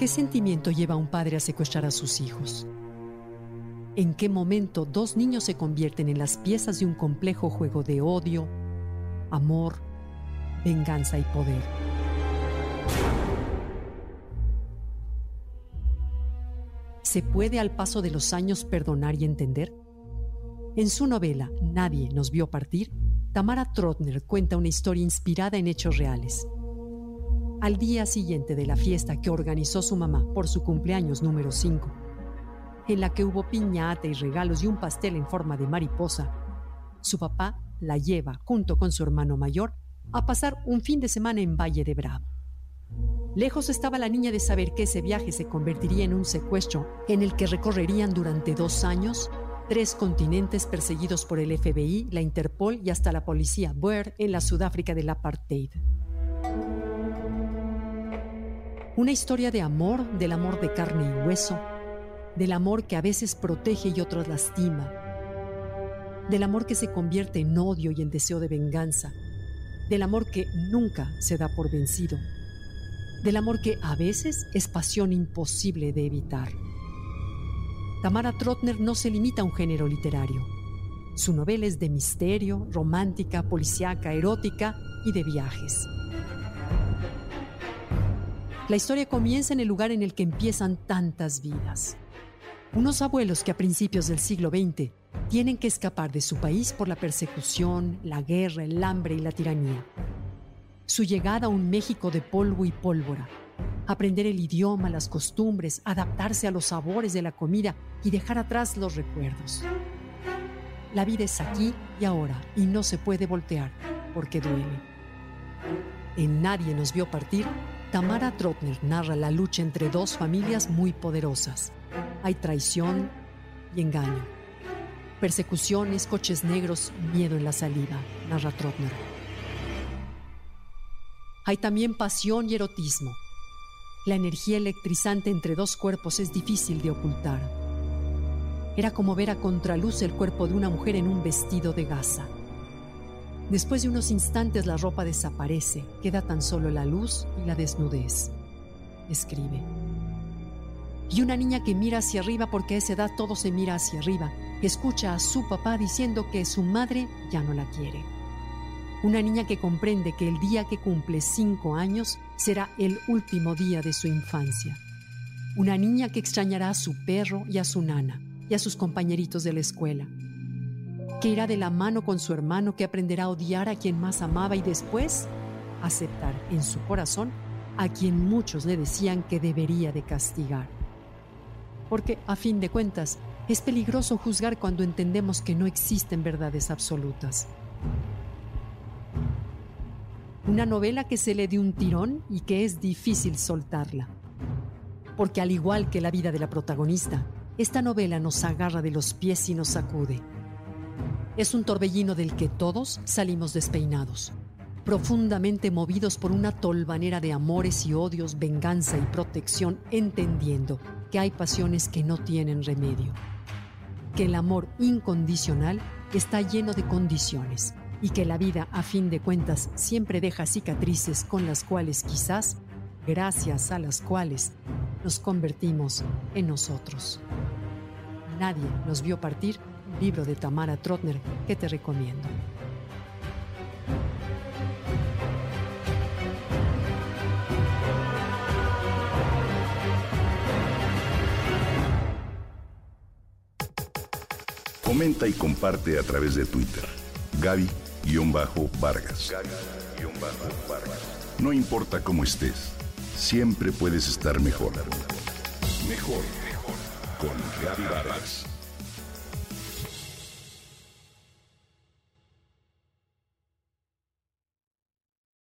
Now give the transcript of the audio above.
¿Qué sentimiento lleva a un padre a secuestrar a sus hijos? ¿En qué momento dos niños se convierten en las piezas de un complejo juego de odio, amor, venganza y poder? ¿Se puede al paso de los años perdonar y entender? En su novela Nadie nos vio partir, Tamara Trotner cuenta una historia inspirada en hechos reales. Al día siguiente de la fiesta que organizó su mamá por su cumpleaños número 5, en la que hubo piñata y regalos y un pastel en forma de mariposa, su papá la lleva, junto con su hermano mayor, a pasar un fin de semana en Valle de Bravo. Lejos estaba la niña de saber que ese viaje se convertiría en un secuestro en el que recorrerían durante dos años tres continentes perseguidos por el FBI, la Interpol y hasta la policía Boer en la Sudáfrica del apartheid. Una historia de amor, del amor de carne y hueso, del amor que a veces protege y otros lastima, del amor que se convierte en odio y en deseo de venganza, del amor que nunca se da por vencido, del amor que a veces es pasión imposible de evitar. Tamara Trotner no se limita a un género literario. Su novela es de misterio, romántica, policíaca, erótica y de viajes. La historia comienza en el lugar en el que empiezan tantas vidas. Unos abuelos que a principios del siglo XX tienen que escapar de su país por la persecución, la guerra, el hambre y la tiranía. Su llegada a un México de polvo y pólvora. Aprender el idioma, las costumbres, adaptarse a los sabores de la comida y dejar atrás los recuerdos. La vida es aquí y ahora y no se puede voltear porque duele. En Nadie nos vio partir Tamara Trotner narra la lucha entre dos familias muy poderosas. Hay traición y engaño. Persecuciones, coches negros, miedo en la salida, narra Trotner. Hay también pasión y erotismo. La energía electrizante entre dos cuerpos es difícil de ocultar. Era como ver a contraluz el cuerpo de una mujer en un vestido de gasa. Después de unos instantes la ropa desaparece, queda tan solo la luz y la desnudez. Escribe. Y una niña que mira hacia arriba porque a esa edad todo se mira hacia arriba, escucha a su papá diciendo que su madre ya no la quiere. Una niña que comprende que el día que cumple cinco años será el último día de su infancia. Una niña que extrañará a su perro y a su nana y a sus compañeritos de la escuela que irá de la mano con su hermano, que aprenderá a odiar a quien más amaba y después aceptar en su corazón a quien muchos le decían que debería de castigar. Porque, a fin de cuentas, es peligroso juzgar cuando entendemos que no existen verdades absolutas. Una novela que se le de un tirón y que es difícil soltarla. Porque al igual que la vida de la protagonista, esta novela nos agarra de los pies y nos sacude es un torbellino del que todos salimos despeinados, profundamente movidos por una tolvanera de amores y odios, venganza y protección, entendiendo que hay pasiones que no tienen remedio, que el amor incondicional está lleno de condiciones y que la vida, a fin de cuentas, siempre deja cicatrices con las cuales quizás, gracias a las cuales, nos convertimos en nosotros. Nadie nos vio partir libro de Tamara Trotner que te recomiendo. Comenta y comparte a través de Twitter. Gaby-Vargas. No importa cómo estés, siempre puedes estar mejor. Mejor, mejor. Con Gaby Vargas.